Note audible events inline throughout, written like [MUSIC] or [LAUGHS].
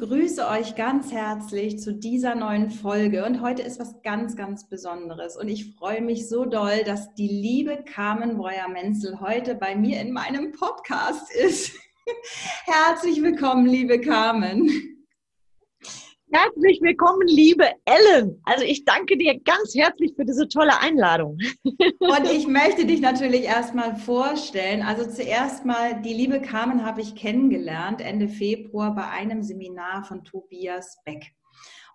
Begrüße euch ganz herzlich zu dieser neuen Folge. Und heute ist was ganz, ganz Besonderes. Und ich freue mich so doll, dass die liebe Carmen Breuer-Menzel heute bei mir in meinem Podcast ist. [LAUGHS] Herzlich willkommen, liebe Carmen. Herzlich willkommen, liebe Ellen. Also ich danke dir ganz herzlich für diese tolle Einladung. [LAUGHS] Und ich möchte dich natürlich erstmal vorstellen. Also zuerst mal, die liebe Carmen habe ich kennengelernt Ende Februar bei einem Seminar von Tobias Beck.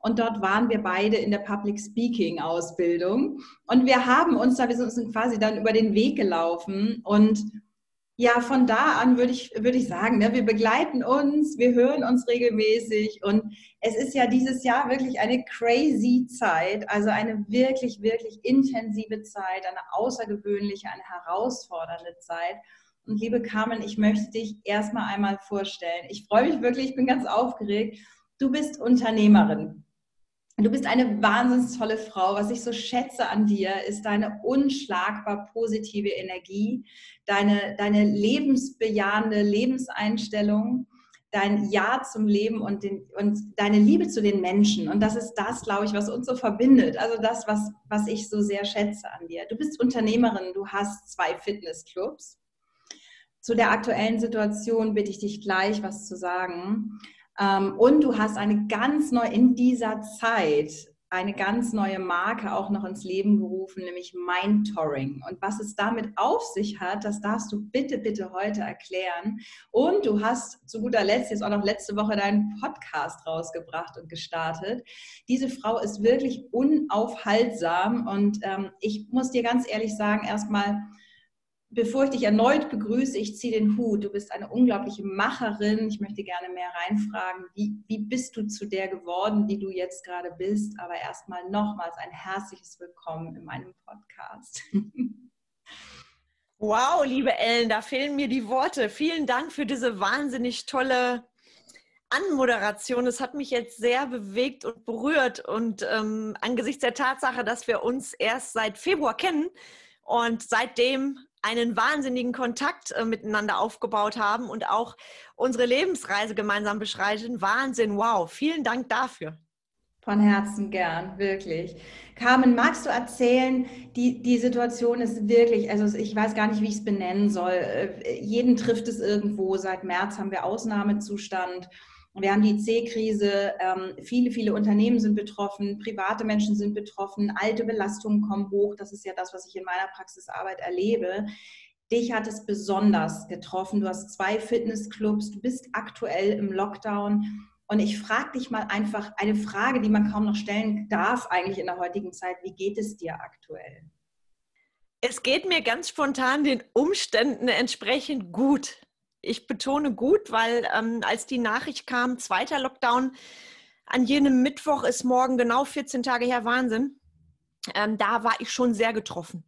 Und dort waren wir beide in der Public Speaking Ausbildung. Und wir haben uns da, wir sind quasi dann über den Weg gelaufen und ja, von da an würde ich, würde ich sagen, ne, wir begleiten uns, wir hören uns regelmäßig und es ist ja dieses Jahr wirklich eine crazy Zeit, also eine wirklich, wirklich intensive Zeit, eine außergewöhnliche, eine herausfordernde Zeit. Und liebe Carmen, ich möchte dich erstmal einmal vorstellen. Ich freue mich wirklich, ich bin ganz aufgeregt. Du bist Unternehmerin. Du bist eine wahnsinnig tolle Frau. Was ich so schätze an dir, ist deine unschlagbar positive Energie, deine, deine lebensbejahende Lebenseinstellung, dein Ja zum Leben und, den, und deine Liebe zu den Menschen. Und das ist das, glaube ich, was uns so verbindet. Also das, was, was ich so sehr schätze an dir. Du bist Unternehmerin, du hast zwei Fitnessclubs. Zu der aktuellen Situation bitte ich dich gleich was zu sagen. Ähm, und du hast eine ganz neue, in dieser Zeit, eine ganz neue Marke auch noch ins Leben gerufen, nämlich Mindtoring. Und was es damit auf sich hat, das darfst du bitte, bitte heute erklären. Und du hast zu guter Letzt jetzt auch noch letzte Woche deinen Podcast rausgebracht und gestartet. Diese Frau ist wirklich unaufhaltsam und ähm, ich muss dir ganz ehrlich sagen, erstmal, bevor ich dich erneut begrüße, ich ziehe den Hut. Du bist eine unglaubliche Macherin. Ich möchte gerne mehr reinfragen. Wie, wie bist du zu der geworden, die du jetzt gerade bist? Aber erstmal nochmals ein herzliches Willkommen in meinem Podcast. [LAUGHS] Wow, liebe Ellen, da fehlen mir die Worte. Vielen Dank für diese wahnsinnig tolle Anmoderation. Es hat mich jetzt sehr bewegt und berührt. Und ähm, angesichts der Tatsache, dass wir uns erst seit Februar kennen und seitdem einen wahnsinnigen Kontakt äh, miteinander aufgebaut haben und auch unsere Lebensreise gemeinsam beschreiten. Wahnsinn, wow, vielen Dank dafür. Von Herzen gern, wirklich. Carmen, magst du erzählen, die, die Situation ist wirklich, also ich weiß gar nicht, wie ich es benennen soll. Äh, jeden trifft es irgendwo. Seit März haben wir Ausnahmezustand. Wir haben die C-Krise, ähm, viele, viele Unternehmen sind betroffen, private Menschen sind betroffen, alte Belastungen kommen hoch. Das ist ja das, was ich in meiner Praxisarbeit erlebe. Dich hat es besonders getroffen. Du hast zwei Fitnessclubs, du bist aktuell im Lockdown. Und ich frage dich mal einfach eine Frage, die man kaum noch stellen darf eigentlich in der heutigen Zeit. Wie geht es dir aktuell? Es geht mir ganz spontan den Umständen entsprechend gut ich betone gut, weil ähm, als die Nachricht kam, zweiter Lockdown, an jenem Mittwoch ist morgen genau 14 Tage her, Wahnsinn. Ähm, da war ich schon sehr getroffen.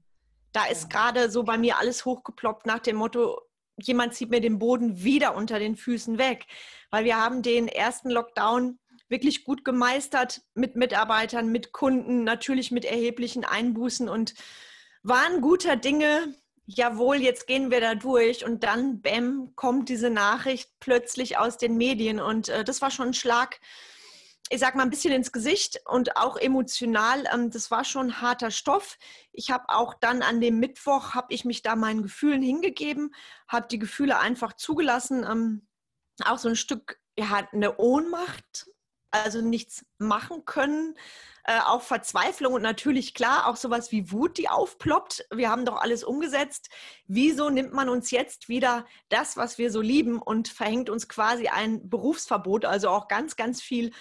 Da ist ja. gerade so bei mir alles hochgeploppt nach dem Motto, jemand zieht mir den Boden wieder unter den Füßen weg. Weil wir haben den ersten Lockdown wirklich gut gemeistert mit Mitarbeitern, mit Kunden, natürlich mit erheblichen Einbußen und waren guter Dinge, jawohl, jetzt gehen wir da durch und dann, bäm, kommt diese Nachricht plötzlich aus den Medien und äh, das war schon ein Schlag, ich sag mal, ein bisschen ins Gesicht und auch emotional. Ähm, das war schon harter Stoff. Ich habe auch dann an dem Mittwoch, habe ich mich da meinen Gefühlen hingegeben, habe die Gefühle einfach zugelassen. Ähm, auch so ein Stück, ja, eine Ohnmacht, also nichts machen können, äh, auch Verzweiflung und natürlich klar auch sowas wie Wut, die aufploppt. Wir haben doch alles umgesetzt. Wieso nimmt man uns jetzt wieder das, was wir so lieben und verhängt uns quasi ein Berufsverbot? Also auch ganz, ganz viel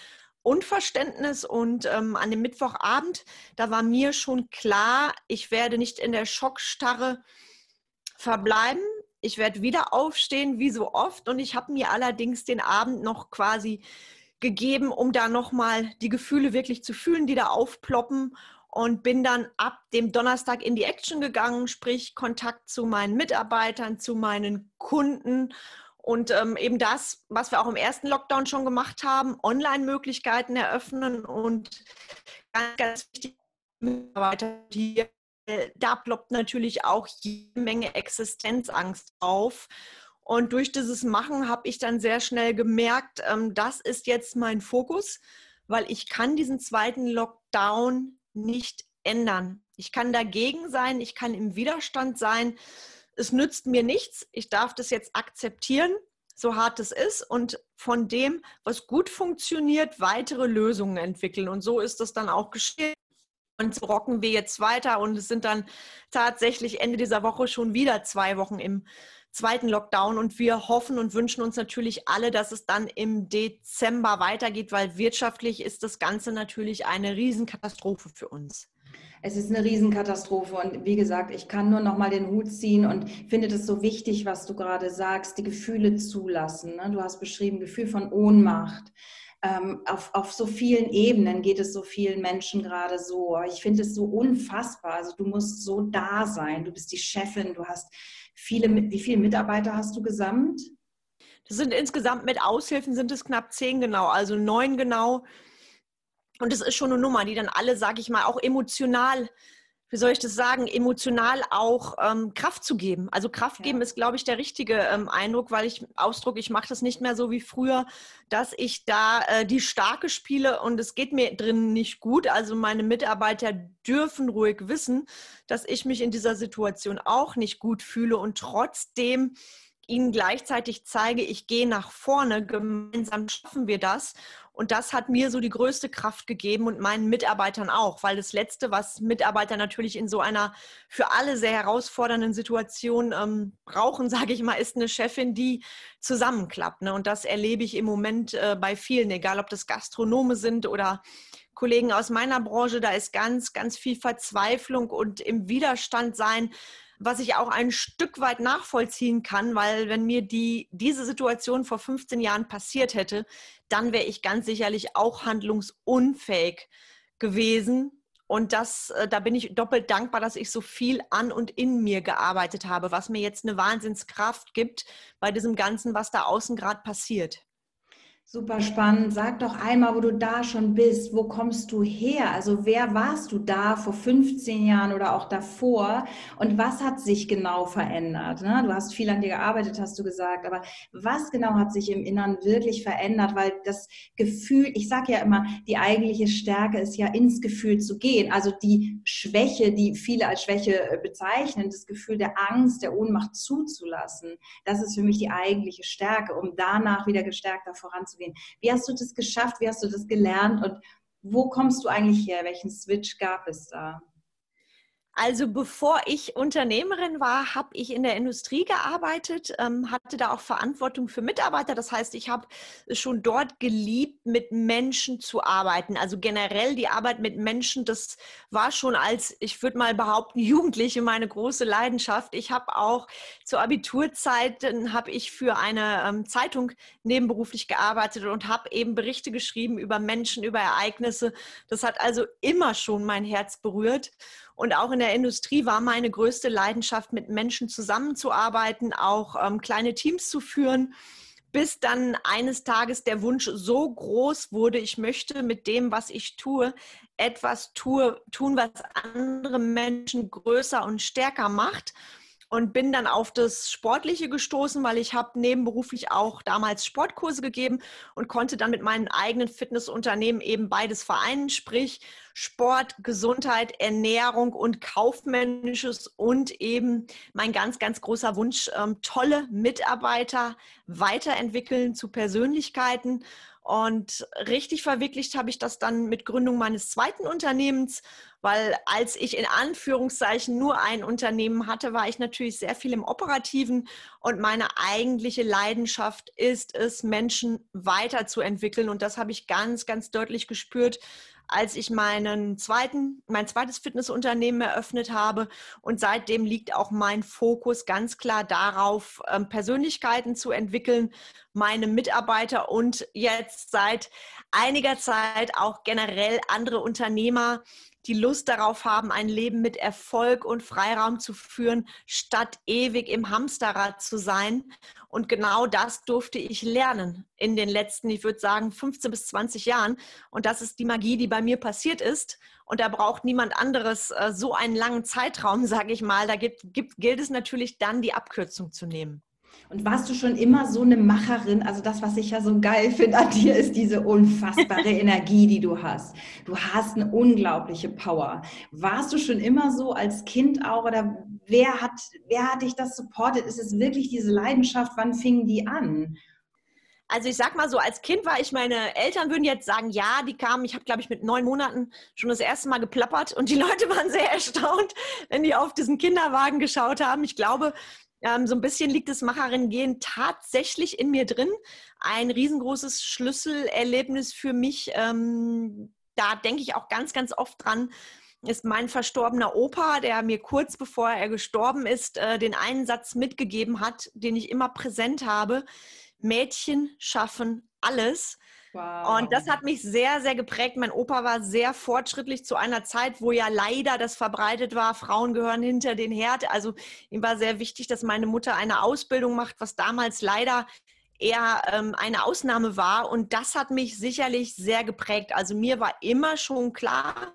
Unverständnis und ähm, an dem Mittwochabend, da war mir schon klar, ich werde nicht in der Schockstarre verbleiben. Ich werde wieder aufstehen, wie so oft. Und ich habe mir allerdings den Abend noch quasi gegeben, um da nochmal die Gefühle wirklich zu fühlen, die da aufploppen. Und bin dann ab dem Donnerstag in die Action gegangen, sprich Kontakt zu meinen Mitarbeitern, zu meinen Kunden und ähm, eben das, was wir auch im ersten Lockdown schon gemacht haben, Online-Möglichkeiten eröffnen und ganz, ganz wichtig, Mitarbeiter hier, da ploppt natürlich auch jede Menge Existenzangst auf. Und durch dieses Machen habe ich dann sehr schnell gemerkt, ähm, das ist jetzt mein Fokus, weil ich kann diesen zweiten Lockdown nicht ändern. Ich kann dagegen sein, ich kann im Widerstand sein, es nützt mir nichts, ich darf das jetzt akzeptieren, so hart es ist, und von dem, was gut funktioniert, weitere Lösungen entwickeln. Und so ist das dann auch geschehen. Und so rocken wir jetzt weiter und es sind dann tatsächlich Ende dieser Woche schon wieder zwei Wochen im zweiten Lockdown und wir hoffen und wünschen uns natürlich alle, dass es dann im Dezember weitergeht, weil wirtschaftlich ist das Ganze natürlich eine Riesenkatastrophe für uns. Es ist eine Riesenkatastrophe und wie gesagt, ich kann nur noch mal den Hut ziehen und finde das so wichtig, was du gerade sagst, die Gefühle zulassen. Ne? Du hast beschrieben, Gefühl von Ohnmacht. Ähm, auf, auf so vielen Ebenen geht es so vielen Menschen gerade so. Ich finde es so unfassbar. Also du musst so da sein. Du bist die Chefin. Du hast viele. Wie viele Mitarbeiter hast du gesamt? Das sind insgesamt mit Aushilfen sind es knapp zehn genau, also neun genau. Und es ist schon eine Nummer, die dann alle, sage ich mal, auch emotional, wie soll ich das sagen, emotional auch ähm, Kraft zu geben. Also Kraft geben ja. ist, glaube ich, der richtige ähm, Eindruck, weil ich Ausdruck, ich mache das nicht mehr so wie früher, dass ich da äh, die Starke spiele und es geht mir drin nicht gut. Also meine Mitarbeiter dürfen ruhig wissen, dass ich mich in dieser Situation auch nicht gut fühle und trotzdem ihnen gleichzeitig zeige, ich gehe nach vorne, gemeinsam schaffen wir das. Und das hat mir so die größte Kraft gegeben und meinen Mitarbeitern auch, weil das Letzte, was Mitarbeiter natürlich in so einer für alle sehr herausfordernden Situation ähm, brauchen, [LAUGHS] sage ich mal, ist eine Chefin, die zusammenklappt. Ne? Und das erlebe ich im Moment äh, bei vielen, egal ob das Gastronome sind oder Kollegen aus meiner Branche, da ist ganz, ganz viel Verzweiflung und im Widerstand sein, was ich auch ein Stück weit nachvollziehen kann, weil wenn mir die, diese Situation vor 15 Jahren passiert hätte, dann wäre ich ganz sicherlich auch handlungsunfähig gewesen. Und das, äh, da bin ich doppelt dankbar, dass ich so viel an und in mir gearbeitet habe, was mir jetzt eine Wahnsinnskraft gibt bei diesem Ganzen, was da außen gerade passiert. Super spannend. Sag doch einmal, wo du da schon bist. Wo kommst du her? Also wer warst du da vor 15 Jahren oder auch davor? Und was hat sich genau verändert? Ne? Du hast viel an dir gearbeitet, hast du gesagt. Aber was genau hat sich im Inneren wirklich verändert? Weil das Gefühl, ich sage ja immer, die eigentliche Stärke ist ja ins Gefühl zu gehen. Also die Schwäche, die viele als Schwäche äh, bezeichnen, das Gefühl der Angst, der Ohnmacht zuzulassen. Das ist für mich die eigentliche Stärke, um danach wieder gestärkter voranzugehen gehen. Wie hast du das geschafft? Wie hast du das gelernt? Und wo kommst du eigentlich her? Welchen Switch gab es da? Also bevor ich Unternehmerin war, habe ich in der Industrie gearbeitet, ähm, hatte da auch Verantwortung für Mitarbeiter. Das heißt, ich habe schon dort geliebt, mit Menschen zu arbeiten. Also generell die Arbeit mit Menschen, das war schon als, ich würde mal behaupten, Jugendliche meine große Leidenschaft. Ich habe auch zur Abiturzeit, habe ich für eine ähm, Zeitung nebenberuflich gearbeitet und habe eben Berichte geschrieben über Menschen, über Ereignisse. Das hat also immer schon mein Herz berührt. Und auch in der Industrie war meine größte Leidenschaft, mit Menschen zusammenzuarbeiten, auch ähm, kleine Teams zu führen, bis dann eines Tages der Wunsch so groß wurde, ich möchte mit dem, was ich tue, etwas tue, tun, was andere Menschen größer und stärker macht. Und bin dann auf das Sportliche gestoßen, weil ich habe nebenberuflich auch damals Sportkurse gegeben und konnte dann mit meinen eigenen Fitnessunternehmen eben beides vereinen, sprich Sport, Gesundheit, Ernährung und Kaufmännisches und eben mein ganz, ganz großer Wunsch, ähm, tolle Mitarbeiter weiterentwickeln zu Persönlichkeiten. Und richtig verwirklicht habe ich das dann mit Gründung meines zweiten Unternehmens, weil als ich in Anführungszeichen nur ein Unternehmen hatte, war ich natürlich sehr viel im Operativen und meine eigentliche Leidenschaft ist es, Menschen weiterzuentwickeln. Und das habe ich ganz, ganz deutlich gespürt, als ich meinen zweiten, mein zweites Fitnessunternehmen eröffnet habe. Und seitdem liegt auch mein Fokus ganz klar darauf, ähm, Persönlichkeiten zu entwickeln, meine Mitarbeiter und jetzt seit einiger Zeit auch generell andere Unternehmer die Lust darauf haben, ein Leben mit Erfolg und Freiraum zu führen, statt ewig im Hamsterrad zu sein. Und genau das durfte ich lernen in den letzten, ich würde sagen, 15 bis 20 Jahren. Und das ist die Magie, die bei mir passiert ist. Und da braucht niemand anderes äh, so einen langen Zeitraum, [LAUGHS] sage ich mal. Da gibt, gibt, gilt es natürlich dann, die Abkürzung zu nehmen. Und warst du schon immer so eine Macherin? Also das, was ich ja so geil finde an dir, ist diese unfassbare [LAUGHS] Energie, die du hast. Du hast eine unglaubliche Power. Warst du schon immer so als Kind auch oder wer hat, wer hat dich das supportet? Ist es wirklich diese Leidenschaft? Wann fing die an? Also ich sag mal so, als Kind war ich, meine Eltern würden jetzt sagen, ja, die kamen, ich habe, glaube ich, mit neun Monaten schon das erste Mal geplappert und die [LAUGHS] Leute waren sehr erstaunt, wenn die auf diesen Kinderwagen geschaut haben. Ich glaube, ähm, so ein bisschen liegt das Macherin-Gehen tatsächlich in mir drin. Ein riesengroßes Schlüsselerlebnis für mich. Ähm, da denke ich auch ganz, ganz oft dran ist mein verstorbener Opa, der mir kurz bevor er gestorben ist, äh, den einen Satz mitgegeben hat, den ich immer präsent habe. Mädchen schaffen alles. Wow. Und das hat mich sehr, sehr geprägt. Mein Opa war sehr fortschrittlich zu einer Zeit, wo ja leider das verbreitet war, Frauen gehören hinter den Herd. Also ihm war sehr wichtig, dass meine Mutter eine Ausbildung macht, was damals leider eher ähm, eine Ausnahme war. Und das hat mich sicherlich sehr geprägt. Also mir war immer schon klar,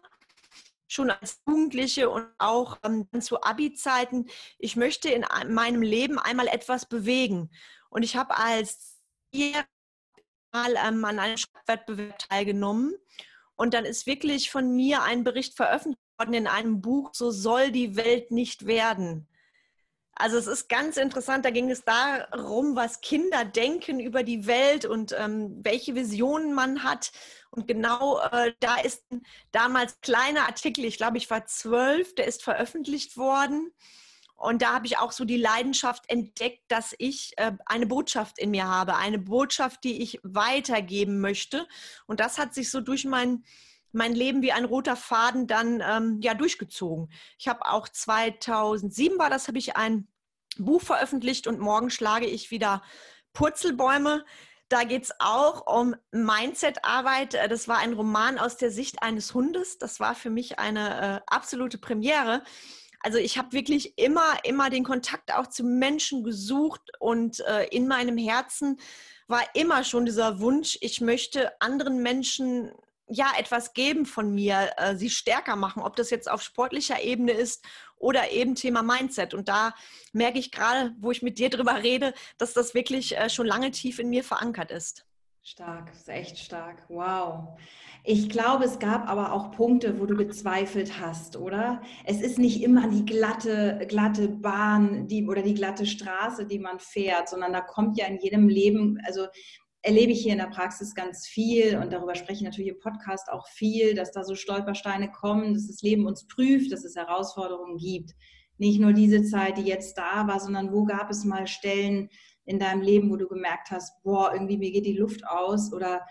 schon als Jugendliche und auch ähm, zu Abi-Zeiten, ich möchte in meinem Leben einmal etwas bewegen. Und ich habe als ähm, an einem Wettbewerb teilgenommen. Und dann ist wirklich von mir ein Bericht veröffentlicht worden in einem Buch, so soll die Welt nicht werden. Also es ist ganz interessant, da ging es darum, was Kinder denken über die Welt und ähm, welche Visionen man hat. Und genau äh, da ist damals kleiner Artikel, ich glaube, ich war zwölf, der ist veröffentlicht worden. Und da habe ich auch so die Leidenschaft entdeckt, dass ich äh, eine Botschaft in mir habe, eine Botschaft, die ich weitergeben möchte. Und das hat sich so durch mein, mein Leben wie ein roter Faden dann ähm, ja durchgezogen. Ich habe auch 2007 war das, habe ich ein Buch veröffentlicht und morgen schlage ich wieder Purzelbäume. Da geht es auch um Mindset-Arbeit. Das war ein Roman aus der Sicht eines Hundes. Das war für mich eine äh, absolute Premiere. Also ich habe wirklich immer, immer den Kontakt auch zu Menschen gesucht und äh, in meinem Herzen war immer schon dieser Wunsch, ich möchte anderen Menschen ja etwas geben von mir, äh, sie stärker machen, ob das jetzt auf sportlicher Ebene ist oder eben Thema Mindset. Und da merke ich gerade, wo ich mit dir drüber rede, dass das wirklich äh, schon lange tief in mir verankert ist. Stark, ist echt stark. Wow. Ich glaube, es gab aber auch Punkte, wo du gezweifelt hast, oder? Es ist nicht immer die glatte, glatte Bahn die, oder die glatte Straße, die man fährt, sondern da kommt ja in jedem Leben, also erlebe ich hier in der Praxis ganz viel und darüber spreche ich natürlich im Podcast auch viel, dass da so Stolpersteine kommen, dass das Leben uns prüft, dass es Herausforderungen gibt. Nicht nur diese Zeit, die jetzt da war, sondern wo gab es mal Stellen in deinem Leben, wo du gemerkt hast, boah, irgendwie mir geht die Luft aus oder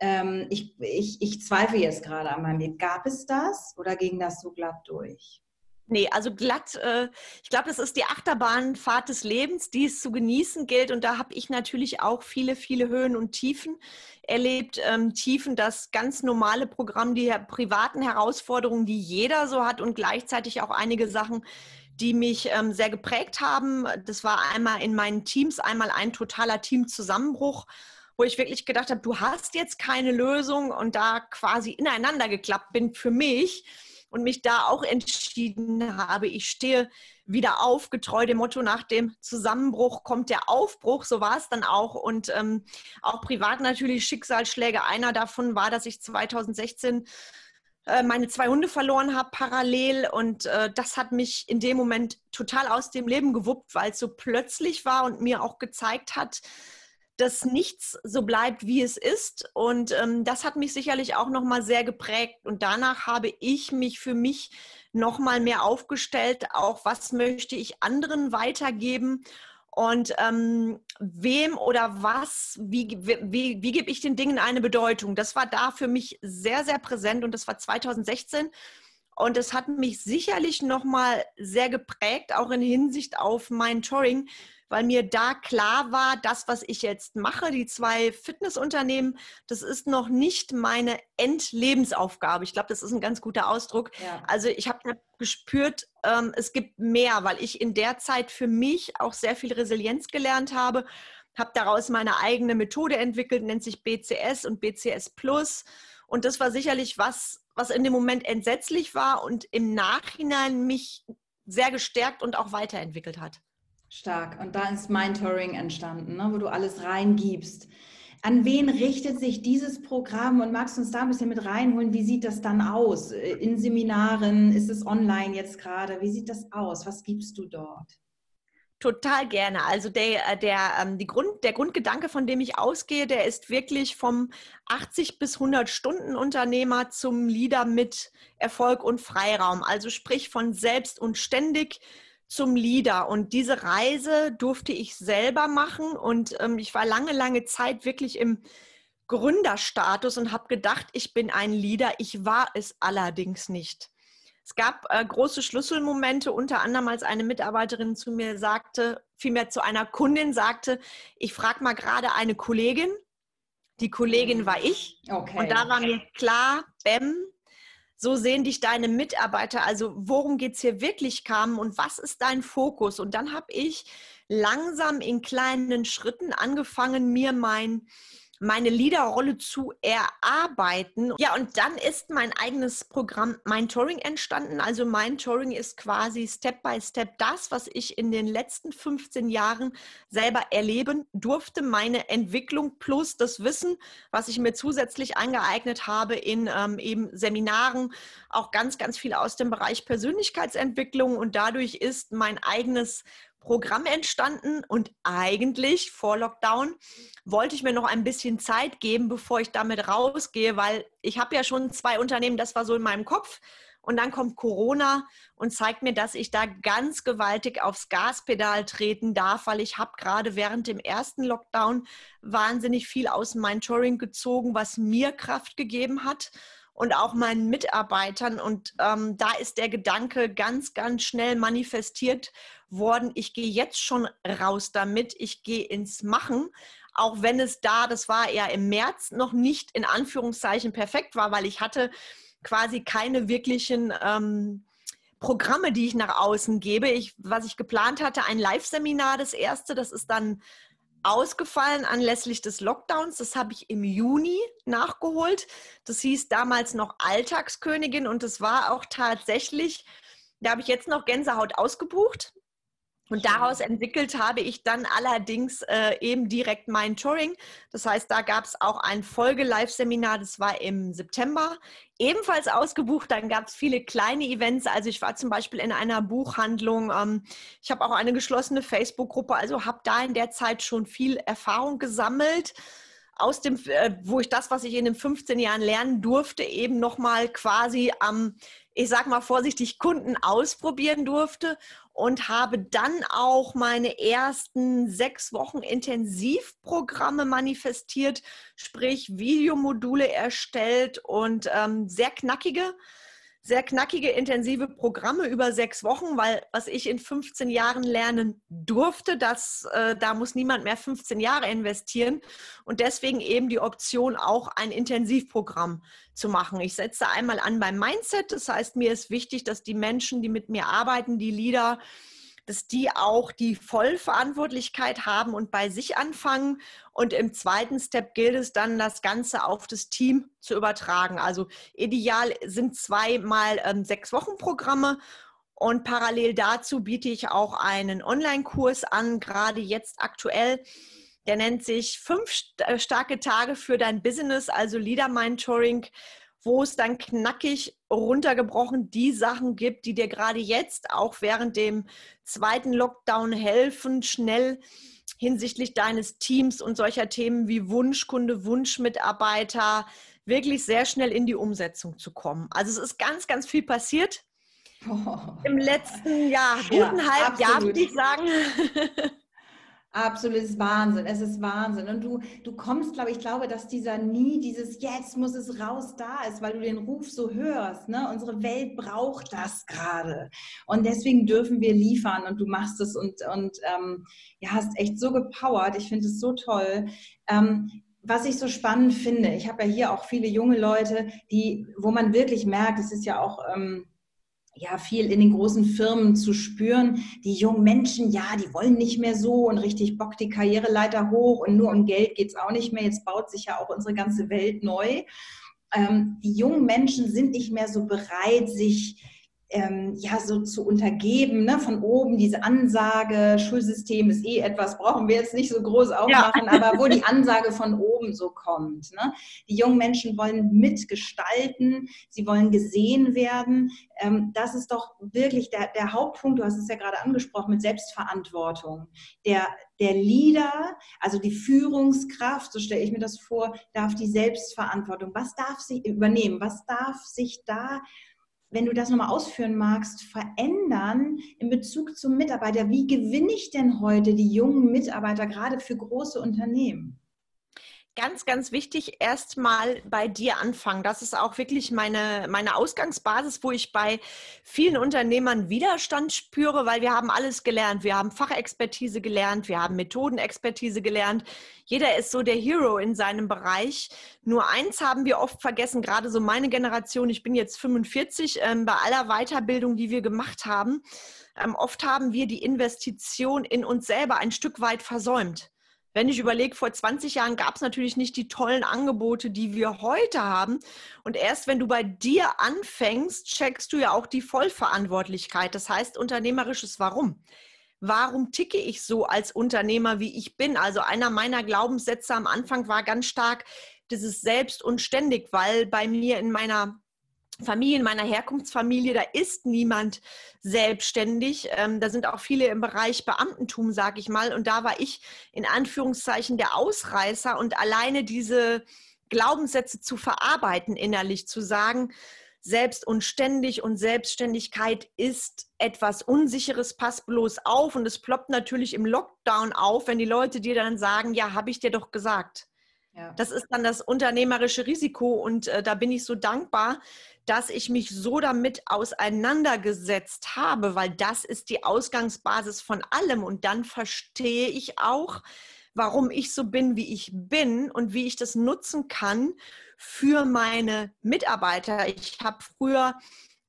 ähm, ich, ich, ich zweifle jetzt gerade an meinem Leben. Gab es das oder ging das so glatt durch? Nee, also glatt, äh, ich glaube, das ist die Achterbahnfahrt des Lebens, die es zu genießen gilt. Und da habe ich natürlich auch viele, viele Höhen und Tiefen erlebt. Ähm, Tiefen, das ganz normale Programm, die privaten Herausforderungen, die jeder so hat und gleichzeitig auch einige Sachen, die mich ähm, sehr geprägt haben. Das war einmal in meinen Teams, einmal ein totaler Teamzusammenbruch wo ich wirklich gedacht habe, du hast jetzt keine Lösung und da quasi ineinander geklappt bin für mich und mich da auch entschieden habe, ich stehe wieder auf, getreu dem Motto, nach dem Zusammenbruch kommt der Aufbruch, so war es dann auch und ähm, auch privat natürlich Schicksalsschläge. Einer davon war, dass ich 2016 äh, meine zwei Hunde verloren habe parallel und äh, das hat mich in dem Moment total aus dem Leben gewuppt, weil es so plötzlich war und mir auch gezeigt hat, dass nichts so bleibt, wie es ist. Und ähm, das hat mich sicherlich auch nochmal sehr geprägt. Und danach habe ich mich für mich nochmal mehr aufgestellt, auch was möchte ich anderen weitergeben. Und ähm, wem oder was, wie, wie, wie, wie gebe ich den Dingen eine Bedeutung? Das war da für mich sehr, sehr präsent und das war 2016. Und es hat mich sicherlich nochmal sehr geprägt, auch in Hinsicht auf mein Touring, weil mir da klar war, das, was ich jetzt mache, die zwei Fitnessunternehmen, das ist noch nicht meine Endlebensaufgabe. Ich glaube, das ist ein ganz guter Ausdruck. Ja. Also ich habe gespürt, ähm, es gibt mehr, weil ich in der Zeit für mich auch sehr viel Resilienz gelernt habe, habe daraus meine eigene Methode entwickelt, nennt sich BCS und BCS Plus. Und das war sicherlich was, was in dem Moment entsetzlich war und im Nachhinein mich sehr gestärkt und auch weiterentwickelt hat. Stark. Und da ist Mentoring entstanden, ne, wo du alles reingibst. An wen richtet sich dieses Programm? Und magst du uns da ein bisschen mit reinholen? Wie sieht das dann aus? In Seminaren? Ist es online jetzt gerade? Wie sieht das aus? Was gibst du dort? Total gerne. Also der, äh, der, ähm, die Grund, der Grundgedanke, von dem ich ausgehe, der ist wirklich vom 80 bis 100 Stunden Unternehmer zum Leader mit Erfolg und Freiraum. Also sprich von selbst und ständig zum Leader. Und diese Reise durfte ich selber machen. Und ähm, ich war lange, lange Zeit wirklich im Gründerstatus und habe gedacht, ich bin ein Leader. Ich war es allerdings nicht. Es gab äh, große Schlüsselmomente, unter anderem als eine Mitarbeiterin zu mir sagte, vielmehr zu einer Kundin sagte, ich frage mal gerade eine Kollegin. Die Kollegin war ich. Okay. Und da war mir klar, Bäm, so sehen dich deine Mitarbeiter, also worum geht es hier wirklich, Carmen, und was ist dein Fokus? Und dann habe ich langsam in kleinen Schritten angefangen, mir mein meine Leaderrolle zu erarbeiten. Ja, und dann ist mein eigenes Programm Mein Touring entstanden. Also Mein Touring ist quasi Step by Step das, was ich in den letzten 15 Jahren selber erleben durfte. Meine Entwicklung plus das Wissen, was ich mir zusätzlich angeeignet habe in ähm, eben Seminaren, auch ganz, ganz viel aus dem Bereich Persönlichkeitsentwicklung. Und dadurch ist mein eigenes Programm entstanden und eigentlich vor Lockdown wollte ich mir noch ein bisschen Zeit geben, bevor ich damit rausgehe, weil ich habe ja schon zwei Unternehmen, das war so in meinem Kopf. Und dann kommt Corona und zeigt mir, dass ich da ganz gewaltig aufs Gaspedal treten darf, weil ich habe gerade während dem ersten Lockdown wahnsinnig viel aus meinem Touring gezogen, was mir Kraft gegeben hat und auch meinen Mitarbeitern. Und ähm, da ist der Gedanke ganz, ganz schnell manifestiert worden. Ich gehe jetzt schon raus damit. Ich gehe ins Machen. Auch wenn es da, das war ja im März, noch nicht in Anführungszeichen perfekt war, weil ich hatte quasi keine wirklichen ähm, Programme, die ich nach außen gebe. Ich, was ich geplant hatte, ein Live-Seminar, das erste, das ist dann ausgefallen anlässlich des Lockdowns. Das habe ich im Juni nachgeholt. Das hieß damals noch Alltagskönigin und das war auch tatsächlich, da habe ich jetzt noch Gänsehaut ausgebucht. Und daraus entwickelt habe ich dann allerdings äh, eben direkt mein Touring. Das heißt, da gab es auch ein Folge-Live-Seminar, das war im September, ebenfalls ausgebucht. Dann gab es viele kleine Events. Also ich war zum Beispiel in einer Buchhandlung. Ähm, ich habe auch eine geschlossene Facebook-Gruppe. Also habe da in der Zeit schon viel Erfahrung gesammelt aus dem, äh, wo ich das, was ich in den 15 Jahren lernen durfte, eben nochmal quasi am, ich sag mal vorsichtig, Kunden ausprobieren durfte und habe dann auch meine ersten sechs Wochen Intensivprogramme manifestiert, sprich Videomodule erstellt und ähm, sehr knackige sehr knackige, intensive Programme über sechs Wochen, weil was ich in 15 Jahren lernen durfte, das, äh, da muss niemand mehr 15 Jahre investieren. Und deswegen eben die Option, auch ein Intensivprogramm zu machen. Ich setze einmal an beim Mindset. Das heißt, mir ist wichtig, dass die Menschen, die mit mir arbeiten, die Leader, dass die auch die Vollverantwortlichkeit haben und bei sich anfangen. Und im zweiten Step gilt es dann, das Ganze auf das Team zu übertragen. Also ideal sind zweimal ähm, sechs Wochen Programme. Und parallel dazu biete ich auch einen Online-Kurs an, gerade jetzt aktuell. Der nennt sich fünf äh, starke Tage für dein Business, also Leader Mentoring wo es dann knackig runtergebrochen die Sachen gibt, die dir gerade jetzt auch während dem zweiten Lockdown helfen, schnell hinsichtlich deines Teams und solcher Themen wie Wunschkunde, Wunschmitarbeiter wirklich sehr schnell in die Umsetzung zu kommen. Also es ist ganz, ganz viel passiert. Oh. Im letzten Jahr, guten ja, halben Jahr, würde ich sagen. [LAUGHS] Absolutes Wahnsinn. Es ist Wahnsinn. Und du, du kommst, glaube ich, glaube, dass dieser nie, dieses jetzt muss es raus da ist, weil du den Ruf so hörst. Ne? Unsere Welt braucht das gerade. Und deswegen dürfen wir liefern und du machst es und, und ähm, ja, hast echt so gepowert. Ich finde es so toll. Ähm, was ich so spannend finde, ich habe ja hier auch viele junge Leute, die, wo man wirklich merkt, es ist ja auch ähm, ja viel in den großen Firmen zu spüren. Die jungen Menschen, ja, die wollen nicht mehr so und richtig Bock die Karriereleiter hoch und nur um Geld geht es auch nicht mehr. Jetzt baut sich ja auch unsere ganze Welt neu. Ähm, die jungen Menschen sind nicht mehr so bereit, sich ähm, ja so zu untergeben, ne? von oben diese Ansage, Schulsystem ist eh etwas, brauchen wir jetzt nicht so groß aufmachen, ja. aber wo die [LAUGHS] Ansage von oben so kommt. Ne? Die jungen Menschen wollen mitgestalten, sie wollen gesehen werden. Ähm, das ist doch wirklich der, der Hauptpunkt, du hast es ja gerade angesprochen, mit Selbstverantwortung. Der, der Leader, also die Führungskraft, so stelle ich mir das vor, darf die Selbstverantwortung, was darf sie übernehmen, was darf sich da wenn du das nochmal ausführen magst, verändern in Bezug zum Mitarbeiter? Wie gewinne ich denn heute die jungen Mitarbeiter gerade für große Unternehmen? Ganz, ganz wichtig, erstmal bei dir anfangen. Das ist auch wirklich meine, meine Ausgangsbasis, wo ich bei vielen Unternehmern Widerstand spüre, weil wir haben alles gelernt. Wir haben Fachexpertise gelernt, wir haben Methodenexpertise gelernt. Jeder ist so der Hero in seinem Bereich. Nur eins haben wir oft vergessen, gerade so meine Generation, ich bin jetzt 45, ähm, bei aller Weiterbildung, die wir gemacht haben, ähm, oft haben wir die Investition in uns selber ein Stück weit versäumt. Wenn ich überlege, vor 20 Jahren gab es natürlich nicht die tollen Angebote, die wir heute haben. Und erst wenn du bei dir anfängst, checkst du ja auch die Vollverantwortlichkeit. Das heißt, unternehmerisches Warum. Warum ticke ich so als Unternehmer, wie ich bin? Also einer meiner Glaubenssätze am Anfang war ganz stark, das ist selbst und ständig, weil bei mir in meiner Familie, in meiner Herkunftsfamilie, da ist niemand selbstständig. Ähm, da sind auch viele im Bereich Beamtentum, sage ich mal. Und da war ich in Anführungszeichen der Ausreißer und alleine diese Glaubenssätze zu verarbeiten, innerlich zu sagen, selbst und ständig und Selbstständigkeit ist etwas Unsicheres, pass bloß auf. Und es ploppt natürlich im Lockdown auf, wenn die Leute dir dann sagen, ja, habe ich dir doch gesagt. Ja. Das ist dann das unternehmerische Risiko und äh, da bin ich so dankbar, dass ich mich so damit auseinandergesetzt habe, weil das ist die Ausgangsbasis von allem und dann verstehe ich auch, warum ich so bin, wie ich bin und wie ich das nutzen kann für meine Mitarbeiter. Ich habe früher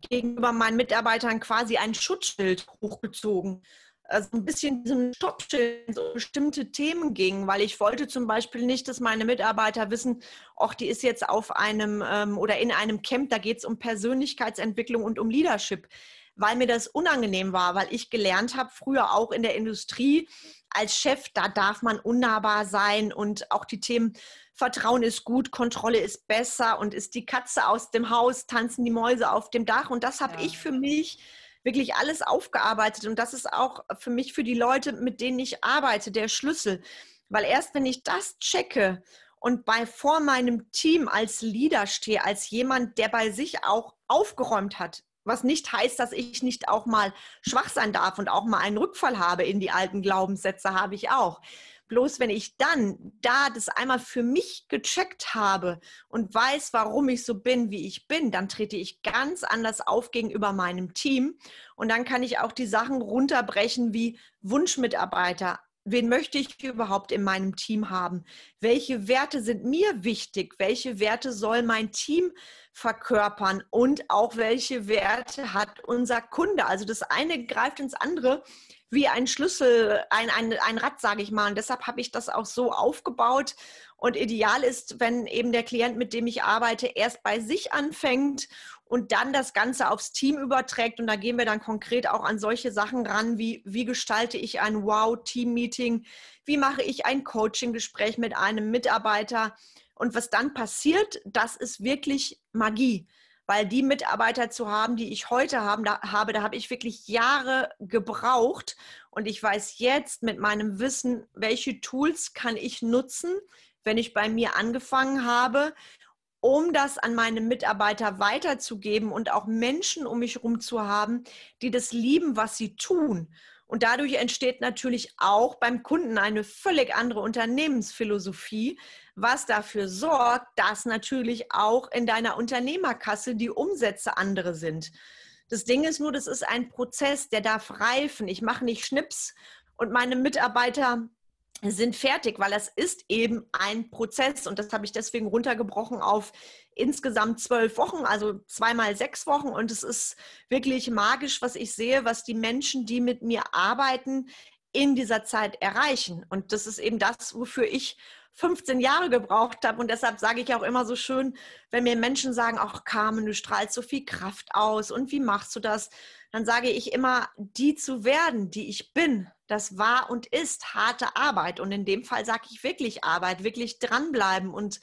gegenüber meinen Mitarbeitern quasi ein Schutzschild hochgezogen also ein bisschen diesem Stoppschild so bestimmte Themen ging, weil ich wollte zum Beispiel nicht, dass meine Mitarbeiter wissen, ach, die ist jetzt auf einem ähm, oder in einem Camp, da geht es um Persönlichkeitsentwicklung und um Leadership, weil mir das unangenehm war, weil ich gelernt habe, früher auch in der Industrie als Chef, da darf man unnahbar sein und auch die Themen Vertrauen ist gut, Kontrolle ist besser und ist die Katze aus dem Haus, tanzen die Mäuse auf dem Dach und das habe ja. ich für mich wirklich alles aufgearbeitet. Und das ist auch für mich, für die Leute, mit denen ich arbeite, der Schlüssel. Weil erst wenn ich das checke und bei vor meinem Team als Leader stehe, als jemand, der bei sich auch aufgeräumt hat, was nicht heißt, dass ich nicht auch mal schwach sein darf und auch mal einen Rückfall habe in die alten Glaubenssätze, habe ich auch. Bloß wenn ich dann da das einmal für mich gecheckt habe und weiß, warum ich so bin, wie ich bin, dann trete ich ganz anders auf gegenüber meinem Team. Und dann kann ich auch die Sachen runterbrechen wie Wunschmitarbeiter. Wen möchte ich überhaupt in meinem Team haben? Welche Werte sind mir wichtig? Welche Werte soll mein Team verkörpern? Und auch welche Werte hat unser Kunde? Also das eine greift ins andere wie ein Schlüssel, ein, ein, ein Rad, sage ich mal. Und deshalb habe ich das auch so aufgebaut. Und ideal ist, wenn eben der Klient, mit dem ich arbeite, erst bei sich anfängt und dann das Ganze aufs Team überträgt. Und da gehen wir dann konkret auch an solche Sachen ran, wie wie gestalte ich ein Wow-Team-Meeting, wie mache ich ein Coaching-Gespräch mit einem Mitarbeiter. Und was dann passiert, das ist wirklich Magie weil die Mitarbeiter zu haben, die ich heute haben, da, habe, da habe ich wirklich Jahre gebraucht und ich weiß jetzt mit meinem Wissen, welche Tools kann ich nutzen, wenn ich bei mir angefangen habe, um das an meine Mitarbeiter weiterzugeben und auch Menschen um mich herum zu haben, die das lieben, was sie tun. Und dadurch entsteht natürlich auch beim Kunden eine völlig andere Unternehmensphilosophie, was dafür sorgt, dass natürlich auch in deiner Unternehmerkasse die Umsätze andere sind. Das Ding ist nur, das ist ein Prozess, der darf reifen. Ich mache nicht Schnips und meine Mitarbeiter sind fertig, weil das ist eben ein Prozess und das habe ich deswegen runtergebrochen auf insgesamt zwölf Wochen, also zweimal sechs Wochen und es ist wirklich magisch, was ich sehe, was die Menschen, die mit mir arbeiten, in dieser Zeit erreichen und das ist eben das, wofür ich 15 Jahre gebraucht habe. Und deshalb sage ich auch immer so schön, wenn mir Menschen sagen, ach Carmen, du strahlst so viel Kraft aus und wie machst du das? Dann sage ich immer, die zu werden, die ich bin, das war und ist harte Arbeit. Und in dem Fall sage ich wirklich Arbeit, wirklich dranbleiben und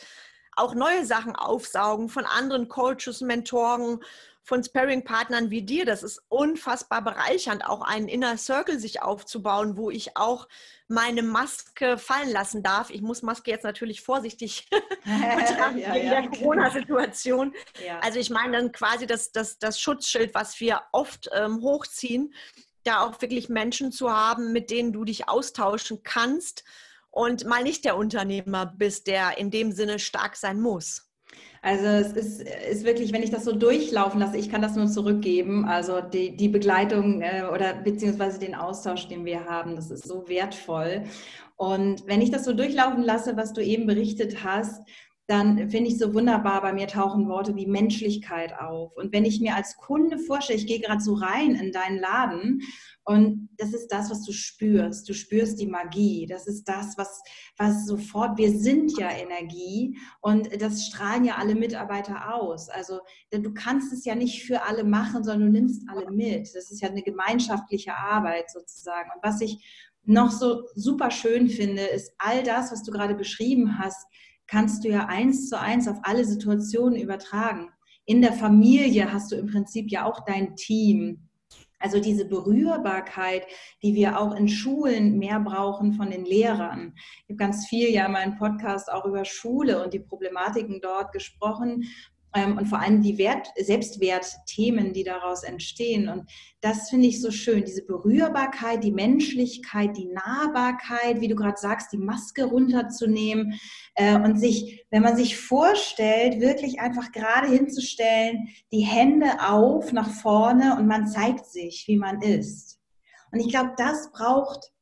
auch neue Sachen aufsaugen von anderen Coaches, Mentoren, von Sparring-Partnern wie dir. Das ist unfassbar bereichernd, auch einen Inner Circle sich aufzubauen, wo ich auch meine Maske fallen lassen darf. Ich muss Maske jetzt natürlich vorsichtig [LAUGHS] betrachten [LAUGHS] ja, in der Corona-Situation. Ja. Also ich meine dann quasi das, das, das Schutzschild, was wir oft ähm, hochziehen, da auch wirklich Menschen zu haben, mit denen du dich austauschen kannst und mal nicht der Unternehmer bist, der in dem Sinne stark sein muss. Also es ist, ist wirklich, wenn ich das so durchlaufen lasse, ich kann das nur zurückgeben. Also die, die Begleitung äh, oder beziehungsweise den Austausch, den wir haben, das ist so wertvoll. Und wenn ich das so durchlaufen lasse, was du eben berichtet hast, dann finde ich so wunderbar, bei mir tauchen Worte wie Menschlichkeit auf. Und wenn ich mir als Kunde vorstelle, ich gehe gerade so rein in deinen Laden und das ist das, was du spürst. Du spürst die Magie. Das ist das, was, was sofort, wir sind ja Energie und das strahlen ja alle Mitarbeiter aus. Also du kannst es ja nicht für alle machen, sondern du nimmst alle mit. Das ist ja eine gemeinschaftliche Arbeit sozusagen. Und was ich noch so super schön finde, ist all das, was du gerade beschrieben hast, kannst du ja eins zu eins auf alle Situationen übertragen. In der Familie hast du im Prinzip ja auch dein Team. Also diese Berührbarkeit, die wir auch in Schulen mehr brauchen von den Lehrern. Ich habe ganz viel ja in meinem Podcast auch über Schule und die Problematiken dort gesprochen und vor allem die Wert, Selbstwertthemen, die daraus entstehen. Und das finde ich so schön, diese Berührbarkeit, die Menschlichkeit, die Nahbarkeit, wie du gerade sagst, die Maske runterzunehmen äh, und sich, wenn man sich vorstellt, wirklich einfach gerade hinzustellen, die Hände auf nach vorne und man zeigt sich, wie man ist. Und ich glaube, das braucht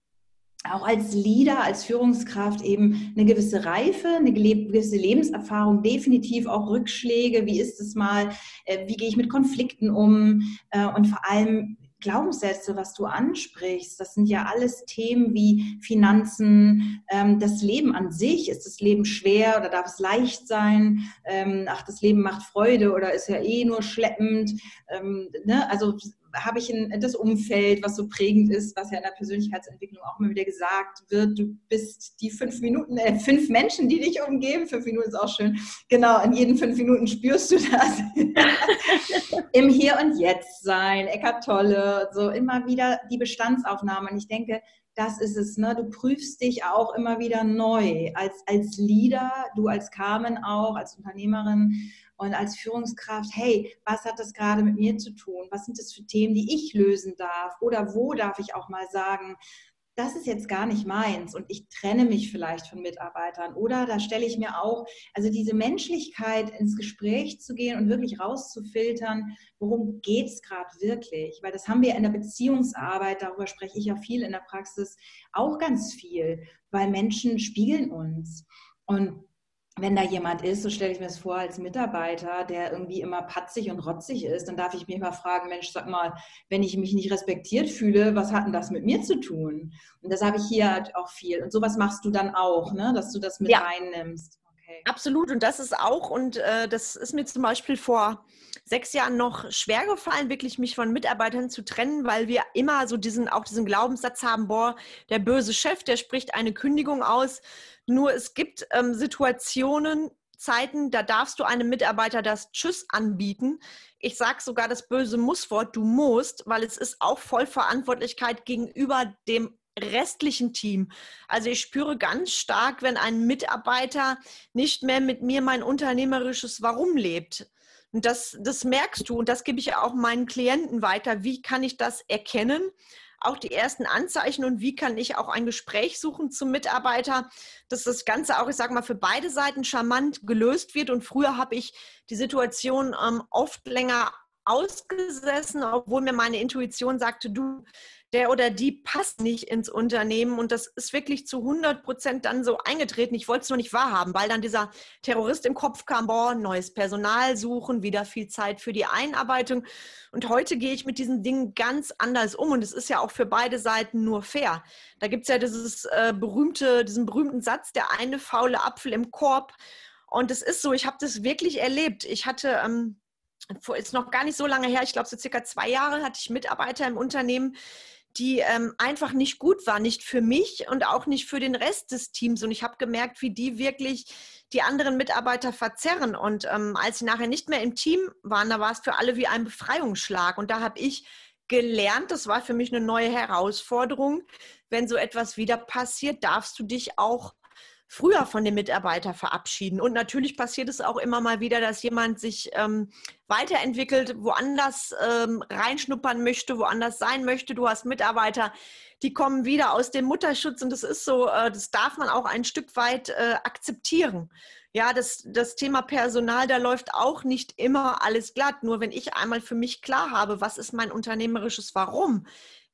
auch als Leader, als Führungskraft eben eine gewisse Reife, eine gewisse Lebenserfahrung, definitiv auch Rückschläge. Wie ist es mal? Äh, wie gehe ich mit Konflikten um? Äh, und vor allem Glaubenssätze, was du ansprichst, das sind ja alles Themen wie Finanzen, ähm, das Leben an sich. Ist das Leben schwer oder darf es leicht sein? Ähm, ach, das Leben macht Freude oder ist ja eh nur schleppend? Ähm, ne? Also habe ich ein, das Umfeld, was so prägend ist, was ja in der Persönlichkeitsentwicklung auch immer wieder gesagt wird. Du bist die fünf Minuten, äh, fünf Menschen, die dich umgeben. Fünf Minuten ist auch schön. Genau, in jeden fünf Minuten spürst du das. [LAUGHS] Im Hier und Jetzt sein, Eckart Tolle, so immer wieder die Bestandsaufnahme. Und ich denke, das ist es. Ne? Du prüfst dich auch immer wieder neu als, als Leader, du als Carmen auch, als Unternehmerin und als Führungskraft, hey, was hat das gerade mit mir zu tun? Was sind das für Themen, die ich lösen darf? Oder wo darf ich auch mal sagen, das ist jetzt gar nicht meins und ich trenne mich vielleicht von Mitarbeitern. Oder da stelle ich mir auch, also diese Menschlichkeit ins Gespräch zu gehen und wirklich rauszufiltern, worum geht es gerade wirklich? Weil das haben wir in der Beziehungsarbeit, darüber spreche ich ja viel in der Praxis, auch ganz viel, weil Menschen spiegeln uns. Und wenn da jemand ist, so stelle ich mir das vor als Mitarbeiter, der irgendwie immer patzig und rotzig ist, dann darf ich mich mal fragen, Mensch, sag mal, wenn ich mich nicht respektiert fühle, was hat denn das mit mir zu tun? Und das habe ich hier halt auch viel. Und sowas machst du dann auch, ne? dass du das mit ja. reinnimmst. Okay. Absolut. Und das ist auch, und äh, das ist mir zum Beispiel vor sechs Jahren noch schwer gefallen, wirklich mich von Mitarbeitern zu trennen, weil wir immer so diesen, auch diesen Glaubenssatz haben, boah, der böse Chef, der spricht eine Kündigung aus nur es gibt ähm, Situationen, Zeiten, da darfst du einem Mitarbeiter das Tschüss anbieten. Ich sage sogar das böse Musswort, du musst, weil es ist auch Vollverantwortlichkeit gegenüber dem restlichen Team. Also ich spüre ganz stark, wenn ein Mitarbeiter nicht mehr mit mir mein unternehmerisches Warum lebt. Und das, das merkst du und das gebe ich auch meinen Klienten weiter. Wie kann ich das erkennen? auch die ersten Anzeichen und wie kann ich auch ein Gespräch suchen zum Mitarbeiter, dass das Ganze auch, ich sage mal, für beide Seiten charmant gelöst wird. Und früher habe ich die Situation ähm, oft länger ausgesessen, obwohl mir meine Intuition sagte, du, der oder die passt nicht ins Unternehmen und das ist wirklich zu 100 Prozent dann so eingetreten. Ich wollte es nur nicht wahrhaben, weil dann dieser Terrorist im Kopf kam, boah, neues Personal suchen, wieder viel Zeit für die Einarbeitung. Und heute gehe ich mit diesen Dingen ganz anders um und es ist ja auch für beide Seiten nur fair. Da gibt es ja dieses äh, berühmte, diesen berühmten Satz, der eine faule Apfel im Korb. Und es ist so, ich habe das wirklich erlebt. Ich hatte ähm, ist noch gar nicht so lange her, ich glaube so circa zwei Jahre hatte ich Mitarbeiter im Unternehmen, die ähm, einfach nicht gut war, nicht für mich und auch nicht für den Rest des Teams. Und ich habe gemerkt, wie die wirklich die anderen Mitarbeiter verzerren. Und ähm, als sie nachher nicht mehr im Team waren, da war es für alle wie ein Befreiungsschlag. Und da habe ich gelernt, das war für mich eine neue Herausforderung. Wenn so etwas wieder passiert, darfst du dich auch früher von dem Mitarbeiter verabschieden. Und natürlich passiert es auch immer mal wieder, dass jemand sich ähm, weiterentwickelt, woanders ähm, reinschnuppern möchte, woanders sein möchte. Du hast Mitarbeiter, die kommen wieder aus dem Mutterschutz und das ist so, äh, das darf man auch ein Stück weit äh, akzeptieren. Ja, das, das Thema Personal, da läuft auch nicht immer alles glatt. Nur wenn ich einmal für mich klar habe, was ist mein unternehmerisches Warum,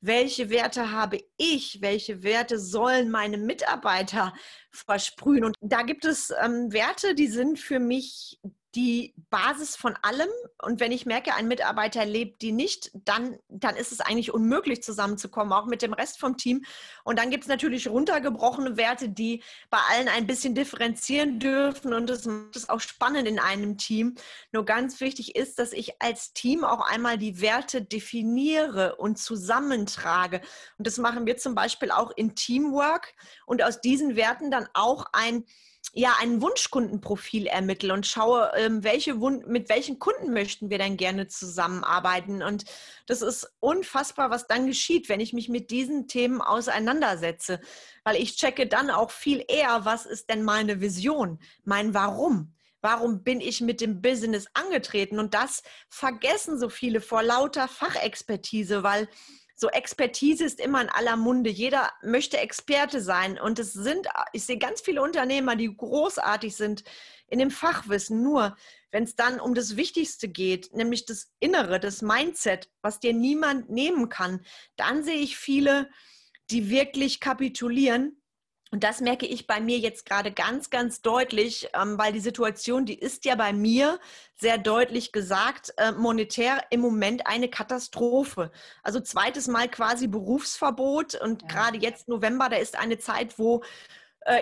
welche Werte habe ich, welche Werte sollen meine Mitarbeiter versprühen. Und da gibt es ähm, Werte, die sind für mich die Basis von allem. Und wenn ich merke, ein Mitarbeiter lebt die nicht, dann, dann ist es eigentlich unmöglich zusammenzukommen, auch mit dem Rest vom Team. Und dann gibt es natürlich runtergebrochene Werte, die bei allen ein bisschen differenzieren dürfen. Und das macht es auch spannend in einem Team. Nur ganz wichtig ist, dass ich als Team auch einmal die Werte definiere und zusammentrage. Und das machen wir zum Beispiel auch in Teamwork und aus diesen Werten dann auch ein ja ein Wunschkundenprofil ermittle und schaue, ähm, welche mit welchen Kunden möchten wir denn gerne zusammenarbeiten. Und das ist unfassbar, was dann geschieht, wenn ich mich mit diesen Themen auseinandersetze. Weil ich checke dann auch viel eher, was ist denn meine Vision, mein Warum. Warum bin ich mit dem Business angetreten? Und das vergessen so viele vor lauter Fachexpertise, weil so Expertise ist immer in aller Munde. Jeder möchte Experte sein. Und es sind, ich sehe ganz viele Unternehmer, die großartig sind in dem Fachwissen. Nur wenn es dann um das Wichtigste geht, nämlich das Innere, das Mindset, was dir niemand nehmen kann, dann sehe ich viele, die wirklich kapitulieren und das merke ich bei mir jetzt gerade ganz, ganz deutlich, ähm, weil die Situation, die ist ja bei mir sehr deutlich gesagt, äh, monetär im Moment eine Katastrophe. Also zweites Mal quasi Berufsverbot und ja. gerade jetzt November, da ist eine Zeit, wo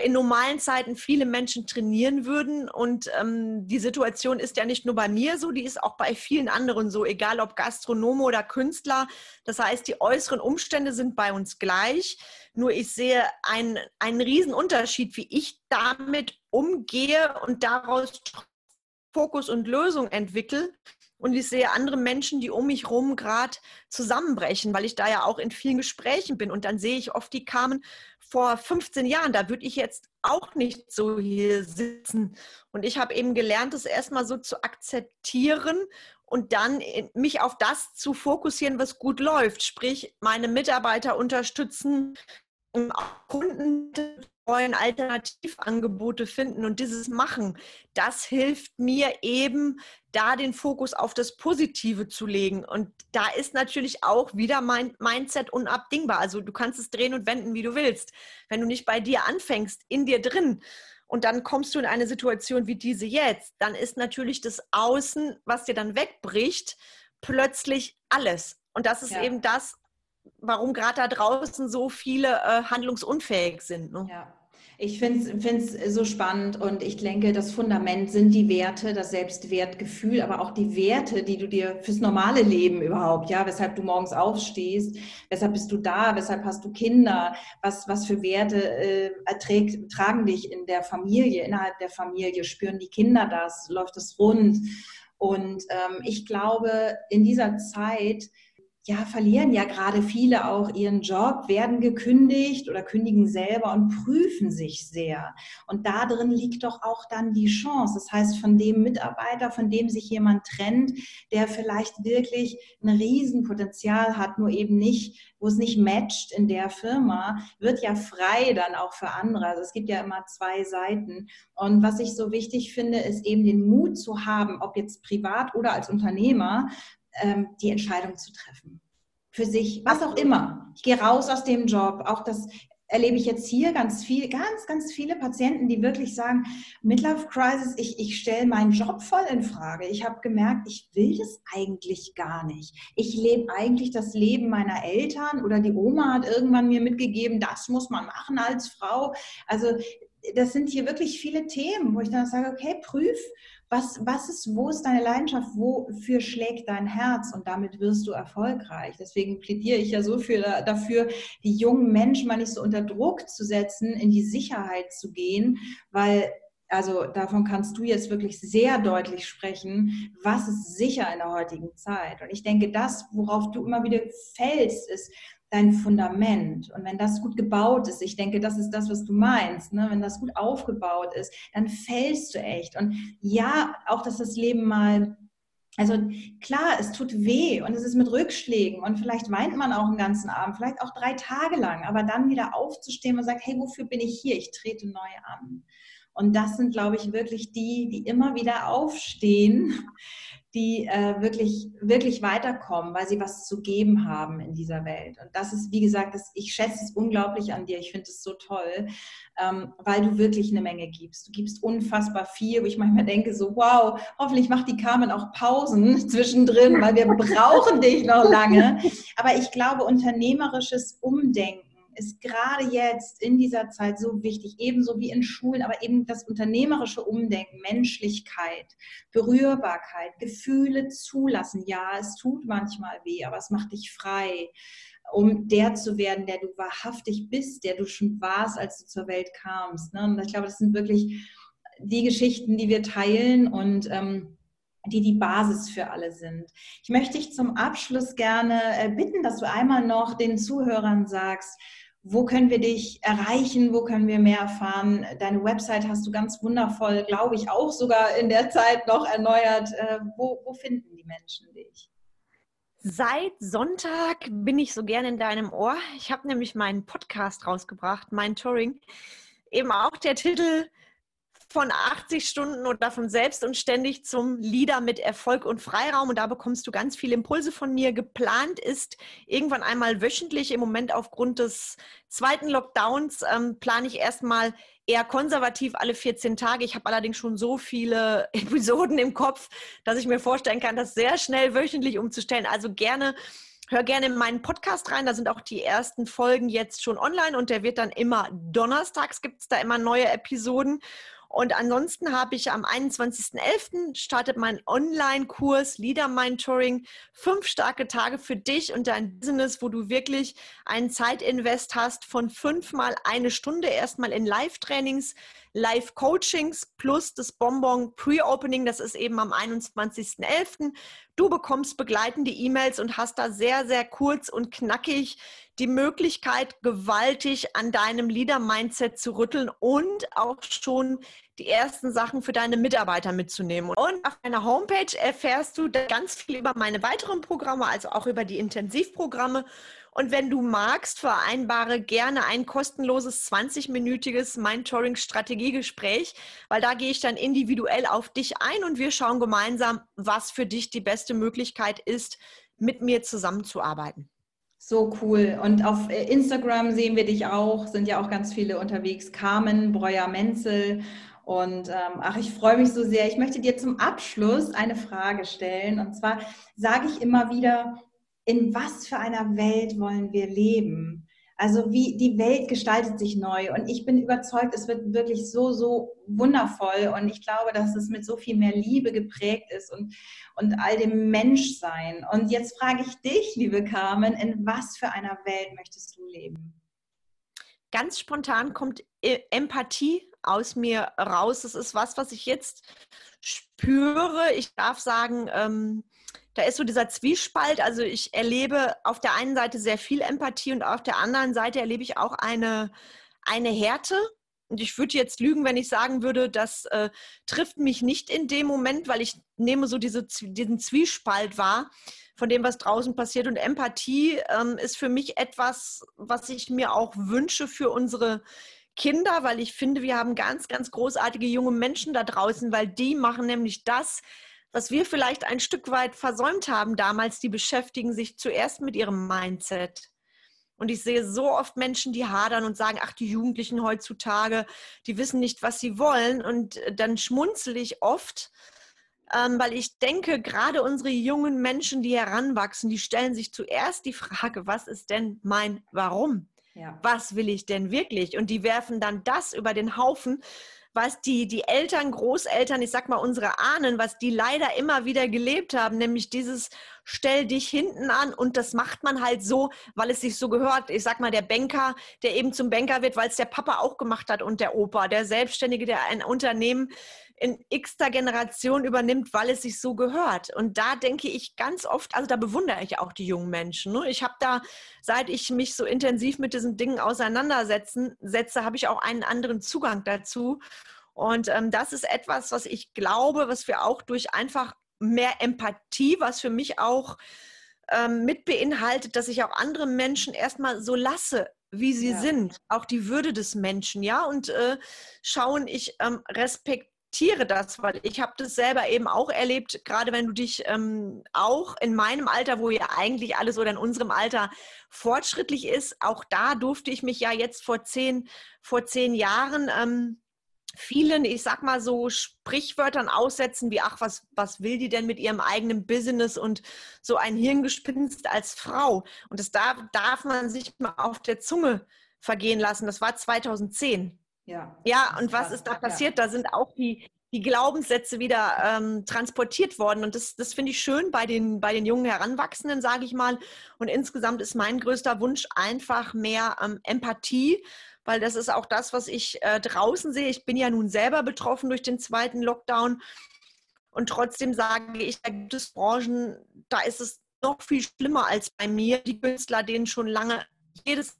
in normalen Zeiten viele Menschen trainieren würden. Und ähm, die Situation ist ja nicht nur bei mir so, die ist auch bei vielen anderen so, egal ob Gastronome oder Künstler. Das heißt, die äußeren Umstände sind bei uns gleich. Nur ich sehe einen, einen riesen Unterschied, wie ich damit umgehe und daraus Fokus und Lösung entwickle. Und ich sehe andere Menschen, die um mich herum gerade zusammenbrechen, weil ich da ja auch in vielen Gesprächen bin. Und dann sehe ich oft, die kamen vor 15 Jahren, da würde ich jetzt auch nicht so hier sitzen. Und ich habe eben gelernt, das erstmal so zu akzeptieren und dann mich auf das zu fokussieren, was gut läuft. Sprich, meine Mitarbeiter unterstützen, Kunden wollen Alternativangebote finden und dieses machen, das hilft mir eben, da den Fokus auf das Positive zu legen. Und da ist natürlich auch wieder mein Mindset unabdingbar. Also du kannst es drehen und wenden, wie du willst. Wenn du nicht bei dir anfängst, in dir drin, und dann kommst du in eine Situation wie diese jetzt, dann ist natürlich das Außen, was dir dann wegbricht, plötzlich alles. Und das ist ja. eben das, warum gerade da draußen so viele äh, handlungsunfähig sind. Ne? Ja. Ich finde es so spannend und ich denke, das Fundament sind die Werte, das Selbstwertgefühl, aber auch die Werte, die du dir fürs normale Leben überhaupt, ja, weshalb du morgens aufstehst, weshalb bist du da, weshalb hast du Kinder, was, was für Werte äh, erträgt, tragen dich in der Familie, innerhalb der Familie, spüren die Kinder das, läuft es rund. Und ähm, ich glaube, in dieser Zeit ja, verlieren ja gerade viele auch ihren Job, werden gekündigt oder kündigen selber und prüfen sich sehr. Und da drin liegt doch auch dann die Chance. Das heißt, von dem Mitarbeiter, von dem sich jemand trennt, der vielleicht wirklich ein Riesenpotenzial hat, nur eben nicht, wo es nicht matcht in der Firma, wird ja frei dann auch für andere. Also es gibt ja immer zwei Seiten. Und was ich so wichtig finde, ist eben den Mut zu haben, ob jetzt privat oder als Unternehmer, ähm, die Entscheidung zu treffen. Für sich, was auch immer. Ich gehe raus aus dem Job. Auch das erlebe ich jetzt hier ganz viel, ganz, ganz viele Patienten, die wirklich sagen, Midlife Crisis, ich, ich stelle meinen Job voll in Frage. Ich habe gemerkt, ich will das eigentlich gar nicht. Ich lebe eigentlich das Leben meiner Eltern oder die Oma hat irgendwann mir mitgegeben, das muss man machen als Frau. Also das sind hier wirklich viele Themen, wo ich dann sage, okay, prüf, was, was ist, wo ist deine Leidenschaft, wofür schlägt dein Herz und damit wirst du erfolgreich. Deswegen plädiere ich ja so viel dafür, die jungen Menschen mal nicht so unter Druck zu setzen, in die Sicherheit zu gehen, weil also davon kannst du jetzt wirklich sehr deutlich sprechen, was ist sicher in der heutigen Zeit. Und ich denke, das, worauf du immer wieder fällst, ist, dein Fundament. Und wenn das gut gebaut ist, ich denke, das ist das, was du meinst, ne? wenn das gut aufgebaut ist, dann fällst du echt. Und ja, auch, dass das Leben mal also klar, es tut weh und es ist mit Rückschlägen und vielleicht weint man auch einen ganzen Abend, vielleicht auch drei Tage lang, aber dann wieder aufzustehen und sagt, hey, wofür bin ich hier? Ich trete neu an. Und das sind, glaube ich, wirklich die, die immer wieder aufstehen, die äh, wirklich, wirklich weiterkommen, weil sie was zu geben haben in dieser Welt. Und das ist, wie gesagt, das, ich schätze es unglaublich an dir. Ich finde es so toll, ähm, weil du wirklich eine Menge gibst. Du gibst unfassbar viel, wo ich manchmal denke, so, wow, hoffentlich macht die Carmen auch Pausen [LAUGHS] zwischendrin, weil wir brauchen dich noch lange. [LAUGHS] Aber ich glaube, unternehmerisches Umdenken, ist gerade jetzt in dieser Zeit so wichtig, ebenso wie in Schulen, aber eben das unternehmerische Umdenken, Menschlichkeit, Berührbarkeit, Gefühle zulassen. Ja, es tut manchmal weh, aber es macht dich frei, um der zu werden, der du wahrhaftig bist, der du schon warst, als du zur Welt kamst. Ne? Und ich glaube, das sind wirklich die Geschichten, die wir teilen und ähm, die die Basis für alle sind. Ich möchte dich zum Abschluss gerne äh, bitten, dass du einmal noch den Zuhörern sagst, wo können wir dich erreichen? Wo können wir mehr erfahren? Deine Website hast du ganz wundervoll, glaube ich, auch sogar in der Zeit noch erneuert. Äh, wo, wo finden die Menschen dich? Seit Sonntag bin ich so gerne in deinem Ohr. Ich habe nämlich meinen Podcast rausgebracht, mein Touring. Eben auch der Titel von 80 Stunden oder von selbst und ständig zum Leader mit Erfolg und Freiraum. Und da bekommst du ganz viele Impulse von mir. Geplant ist irgendwann einmal wöchentlich. Im Moment aufgrund des zweiten Lockdowns ähm, plane ich erstmal eher konservativ alle 14 Tage. Ich habe allerdings schon so viele [LAUGHS] Episoden im Kopf, dass ich mir vorstellen kann, das sehr schnell wöchentlich umzustellen. Also gerne Hör gerne in meinen Podcast rein, da sind auch die ersten Folgen jetzt schon online und der wird dann immer donnerstags, gibt es da immer neue Episoden. Und ansonsten habe ich am 21.11. startet mein Online-Kurs Leader Mentoring. Fünf starke Tage für dich und dein Business, wo du wirklich einen Zeitinvest hast von fünfmal eine Stunde erstmal in Live-Trainings, Live-Coachings plus das Bonbon Pre-Opening. Das ist eben am 21.11. Du bekommst begleitende E-Mails und hast da sehr, sehr kurz und knackig die Möglichkeit, gewaltig an deinem Leader-Mindset zu rütteln und auch schon die ersten Sachen für deine Mitarbeiter mitzunehmen. Und auf meiner Homepage erfährst du ganz viel über meine weiteren Programme, also auch über die Intensivprogramme. Und wenn du magst, vereinbare gerne ein kostenloses 20-minütiges Mentoring-Strategiegespräch, weil da gehe ich dann individuell auf dich ein und wir schauen gemeinsam, was für dich die beste Möglichkeit ist, mit mir zusammenzuarbeiten. So cool. Und auf äh, Instagram sehen wir dich auch, sind ja auch ganz viele unterwegs. Carmen Breuer-Menzel. Und ähm, ach, ich freue mich so sehr. Ich möchte dir zum Abschluss eine Frage stellen. Und zwar sage ich immer wieder, in was für einer Welt wollen wir leben? Also wie die Welt gestaltet sich neu und ich bin überzeugt, es wird wirklich so, so wundervoll und ich glaube, dass es mit so viel mehr Liebe geprägt ist und, und all dem Menschsein. Und jetzt frage ich dich, liebe Carmen, in was für einer Welt möchtest du leben? Ganz spontan kommt e-, Empathie aus mir raus. Das ist was, was ich jetzt spüre. Ich darf sagen, ähm, da ist so dieser Zwiespalt. Also ich erlebe auf der einen Seite sehr viel Empathie und auf der anderen Seite erlebe ich auch eine, eine Härte. Und ich würde jetzt lügen, wenn ich sagen würde, das äh, trifft mich nicht in dem Moment, weil ich nehme so diese, diesen Zwiespalt wahr von dem, was draußen passiert. Und Empathie ähm, ist für mich etwas, was ich mir auch wünsche für unsere Kinder, weil ich finde, wir haben ganz, ganz großartige junge Menschen da draußen, weil die machen nämlich das, was wir vielleicht ein Stück weit versäumt haben damals. Die beschäftigen sich zuerst mit ihrem Mindset. Und ich sehe so oft Menschen, die hadern und sagen, ach, die Jugendlichen heutzutage, die wissen nicht, was sie wollen. Und dann schmunzel ich oft, ähm, weil ich denke, gerade unsere jungen Menschen, die heranwachsen, die stellen sich zuerst die Frage, was ist denn mein Warum? Ja. Was will ich denn wirklich? Und die werfen dann das über den Haufen, was die, die Eltern, Großeltern, ich sag mal unsere Ahnen, was die leider immer wieder gelebt haben, nämlich dieses stell dich hinten an und das macht man halt so, weil es sich so gehört. Ich sag mal, der Banker, der eben zum Banker wird, weil es der Papa auch gemacht hat und der Opa, der Selbstständige, der ein Unternehmen in x-ter Generation übernimmt, weil es sich so gehört. Und da denke ich ganz oft, also da bewundere ich auch die jungen Menschen. Ne? Ich habe da, seit ich mich so intensiv mit diesen Dingen auseinandersetzen setze, habe ich auch einen anderen Zugang dazu. Und ähm, das ist etwas, was ich glaube, was wir auch durch einfach mehr Empathie, was für mich auch ähm, mit beinhaltet, dass ich auch andere Menschen erstmal so lasse, wie sie ja. sind, auch die Würde des Menschen, ja, und äh, schauen, ich ähm, respektiere akzeptiere das, weil ich habe das selber eben auch erlebt, gerade wenn du dich ähm, auch in meinem Alter, wo ja eigentlich alles oder in unserem Alter fortschrittlich ist, auch da durfte ich mich ja jetzt vor zehn, vor zehn Jahren ähm, vielen, ich sag mal so, Sprichwörtern aussetzen, wie, ach, was, was will die denn mit ihrem eigenen Business und so ein Hirngespinst als Frau. Und das darf, darf man sich mal auf der Zunge vergehen lassen. Das war 2010. Ja, ja und was ist da passiert? Ja. Da sind auch die, die Glaubenssätze wieder ähm, transportiert worden. Und das, das finde ich schön bei den, bei den jungen Heranwachsenden, sage ich mal. Und insgesamt ist mein größter Wunsch einfach mehr ähm, Empathie, weil das ist auch das, was ich äh, draußen sehe. Ich bin ja nun selber betroffen durch den zweiten Lockdown. Und trotzdem sage ich, da gibt es Branchen, da ist es noch viel schlimmer als bei mir. Die Künstler, denen schon lange jedes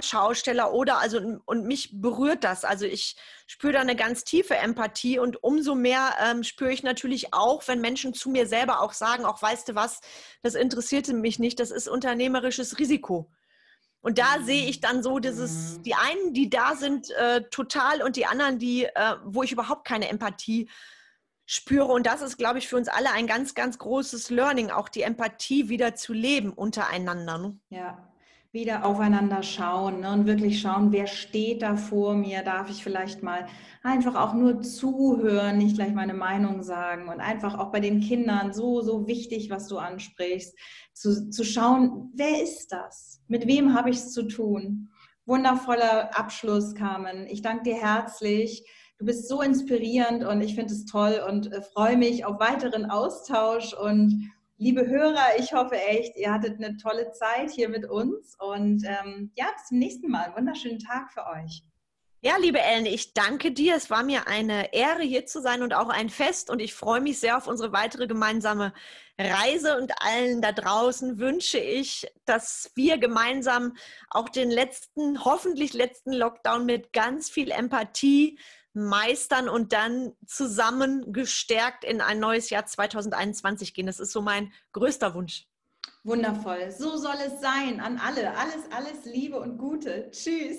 Schausteller oder also und mich berührt das. Also ich spüre da eine ganz tiefe Empathie und umso mehr ähm, spüre ich natürlich auch, wenn Menschen zu mir selber auch sagen, auch weißt du was, das interessierte mich nicht, das ist unternehmerisches Risiko. Und da sehe ich dann so dieses, mhm. die einen, die da sind, äh, total und die anderen, die, äh, wo ich überhaupt keine Empathie spüre. Und das ist, glaube ich, für uns alle ein ganz, ganz großes Learning, auch die Empathie wieder zu leben untereinander. Ne? Ja, wieder aufeinander schauen ne, und wirklich schauen, wer steht da vor mir, darf ich vielleicht mal einfach auch nur zuhören, nicht gleich meine Meinung sagen und einfach auch bei den Kindern so, so wichtig, was du ansprichst, zu, zu schauen, wer ist das? Mit wem habe ich es zu tun? Wundervoller Abschluss, Carmen. Ich danke dir herzlich. Du bist so inspirierend und ich finde es toll und äh, freue mich auf weiteren Austausch und Liebe Hörer, ich hoffe echt, ihr hattet eine tolle Zeit hier mit uns und ähm, ja, bis zum nächsten Mal. Wunderschönen Tag für euch. Ja, liebe Ellen, ich danke dir. Es war mir eine Ehre, hier zu sein und auch ein Fest. Und ich freue mich sehr auf unsere weitere gemeinsame Reise. Und allen da draußen wünsche ich, dass wir gemeinsam auch den letzten, hoffentlich letzten Lockdown mit ganz viel Empathie, meistern und dann zusammen gestärkt in ein neues Jahr 2021 gehen. Das ist so mein größter Wunsch. Wundervoll. So soll es sein an alle. Alles, alles Liebe und Gute. Tschüss.